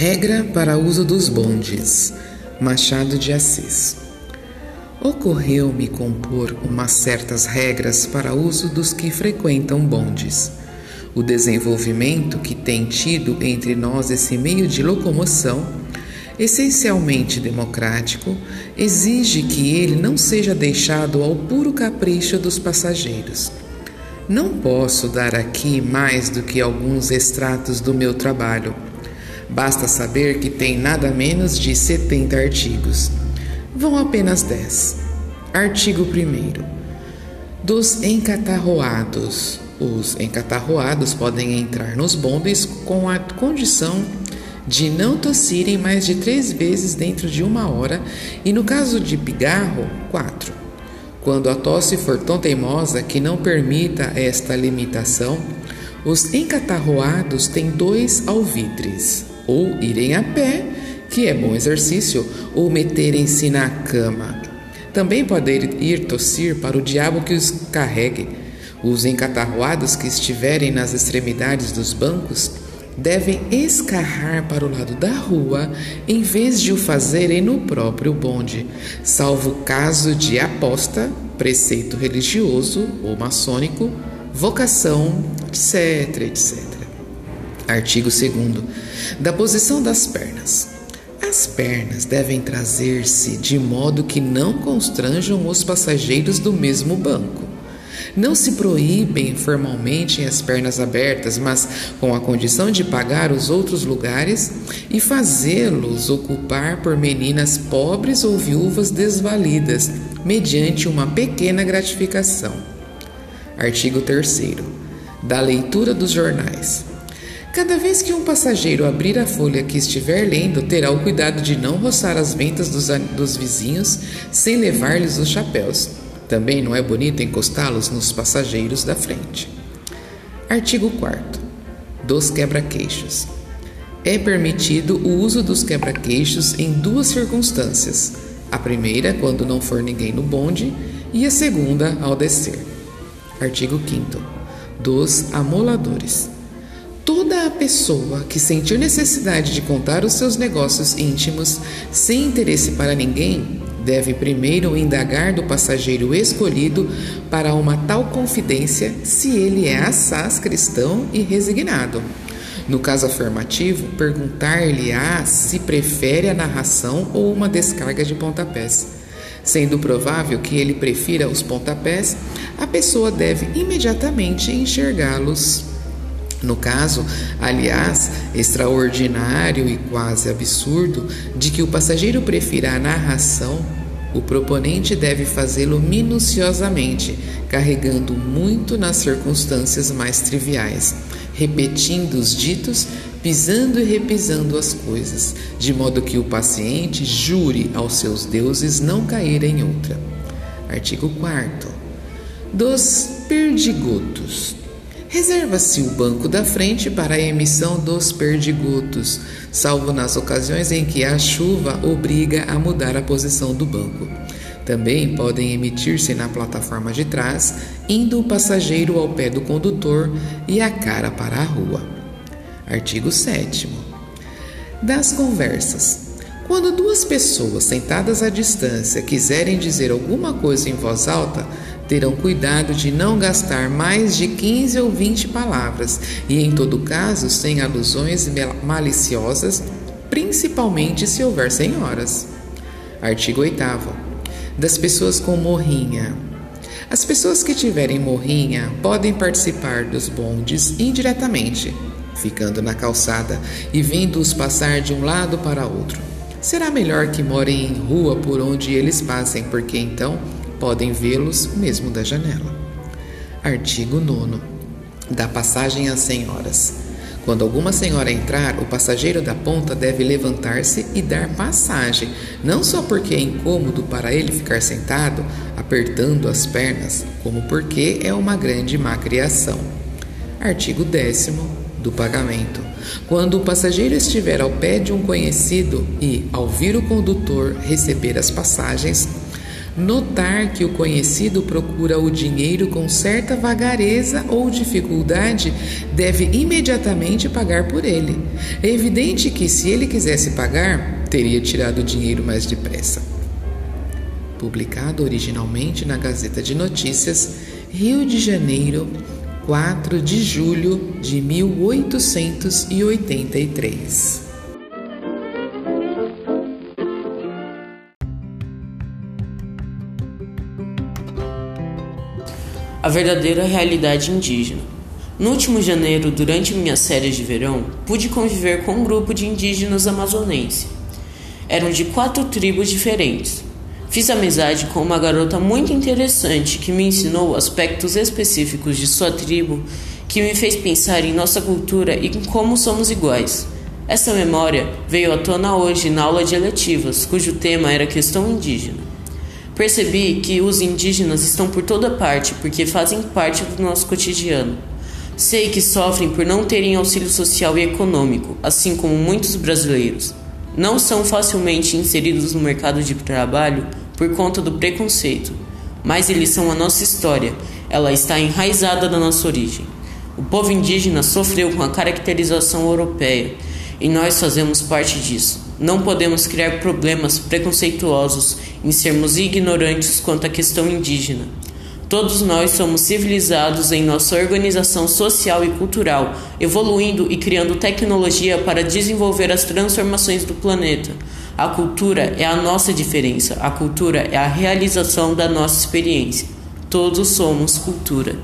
Regra para uso dos bondes. Machado de Assis. Ocorreu-me compor umas certas regras para uso dos que frequentam bondes. O desenvolvimento que tem tido entre nós esse meio de locomoção, essencialmente democrático, exige que ele não seja deixado ao puro capricho dos passageiros. Não posso dar aqui mais do que alguns extratos do meu trabalho Basta saber que tem nada menos de 70 artigos. Vão apenas 10. Artigo 1. Dos encatarroados. Os encatarroados podem entrar nos bondes com a condição de não tossirem mais de três vezes dentro de uma hora e, no caso de pigarro, quatro. Quando a tosse for tão teimosa que não permita esta limitação, os encatarroados têm dois alvitres ou irem a pé, que é bom exercício, ou meterem-se na cama. Também podem ir tossir para o diabo que os carregue. Os encatarroados que estiverem nas extremidades dos bancos devem escarrar para o lado da rua em vez de o fazerem no próprio bonde, salvo caso de aposta, preceito religioso ou maçônico, vocação, etc, etc. Artigo 2. Da posição das pernas. As pernas devem trazer-se de modo que não constranjam os passageiros do mesmo banco. Não se proíbem formalmente as pernas abertas, mas com a condição de pagar os outros lugares e fazê-los ocupar por meninas pobres ou viúvas desvalidas, mediante uma pequena gratificação. Artigo 3. Da leitura dos jornais. Cada vez que um passageiro abrir a folha que estiver lendo, terá o cuidado de não roçar as ventas dos, dos vizinhos sem levar-lhes os chapéus. Também não é bonito encostá-los nos passageiros da frente. Artigo 4. Dos quebra-queixos. É permitido o uso dos quebra-queixos em duas circunstâncias: a primeira, quando não for ninguém no bonde, e a segunda, ao descer. Artigo 5. Dos amoladores. Toda a pessoa que sentir necessidade de contar os seus negócios íntimos sem interesse para ninguém deve primeiro indagar do passageiro escolhido para uma tal confidência se ele é assaz cristão e resignado. No caso afirmativo, perguntar-lhe-á se prefere a narração ou uma descarga de pontapés. Sendo provável que ele prefira os pontapés, a pessoa deve imediatamente enxergá-los no caso, aliás, extraordinário e quase absurdo, de que o passageiro prefira a narração, o proponente deve fazê-lo minuciosamente, carregando muito nas circunstâncias mais triviais, repetindo os ditos, pisando e repisando as coisas, de modo que o paciente jure aos seus deuses não cair em outra. Artigo 4. Dos perdigotos. Reserva-se o banco da frente para a emissão dos perdigotos, salvo nas ocasiões em que a chuva obriga a mudar a posição do banco. Também podem emitir-se na plataforma de trás, indo o passageiro ao pé do condutor e a cara para a rua. Artigo 7. Das conversas. Quando duas pessoas sentadas à distância quiserem dizer alguma coisa em voz alta, terão cuidado de não gastar mais de 15 ou 20 palavras e, em todo caso, sem alusões maliciosas, principalmente se houver senhoras. Artigo 8. Das pessoas com morrinha. As pessoas que tiverem morrinha podem participar dos bondes indiretamente, ficando na calçada e vendo-os passar de um lado para outro. Será melhor que morem em rua por onde eles passem, porque então podem vê-los mesmo da janela. Artigo 9. Da passagem às senhoras. Quando alguma senhora entrar, o passageiro da ponta deve levantar-se e dar passagem, não só porque é incômodo para ele ficar sentado, apertando as pernas, como porque é uma grande má criação. Artigo 10 do pagamento. Quando o passageiro estiver ao pé de um conhecido e, ao vir o condutor receber as passagens, Notar que o conhecido procura o dinheiro com certa vagareza ou dificuldade deve imediatamente pagar por ele. É evidente que, se ele quisesse pagar, teria tirado o dinheiro mais depressa. Publicado originalmente na Gazeta de Notícias, Rio de Janeiro, 4 de julho de 1883. A verdadeira realidade indígena. No último janeiro, durante minhas férias de verão, pude conviver com um grupo de indígenas amazonenses. Eram de quatro tribos diferentes. Fiz amizade com uma garota muito interessante que me ensinou aspectos específicos de sua tribo que me fez pensar em nossa cultura e em como somos iguais. Essa memória veio à tona hoje na aula de eletivas, cujo tema era questão indígena. Percebi que os indígenas estão por toda parte porque fazem parte do nosso cotidiano. Sei que sofrem por não terem auxílio social e econômico, assim como muitos brasileiros não são facilmente inseridos no mercado de trabalho por conta do preconceito, mas eles são a nossa história, ela está enraizada na nossa origem. O povo indígena sofreu com a caracterização europeia e nós fazemos parte disso. Não podemos criar problemas preconceituosos em sermos ignorantes quanto à questão indígena. Todos nós somos civilizados em nossa organização social e cultural, evoluindo e criando tecnologia para desenvolver as transformações do planeta. A cultura é a nossa diferença, a cultura é a realização da nossa experiência. Todos somos cultura.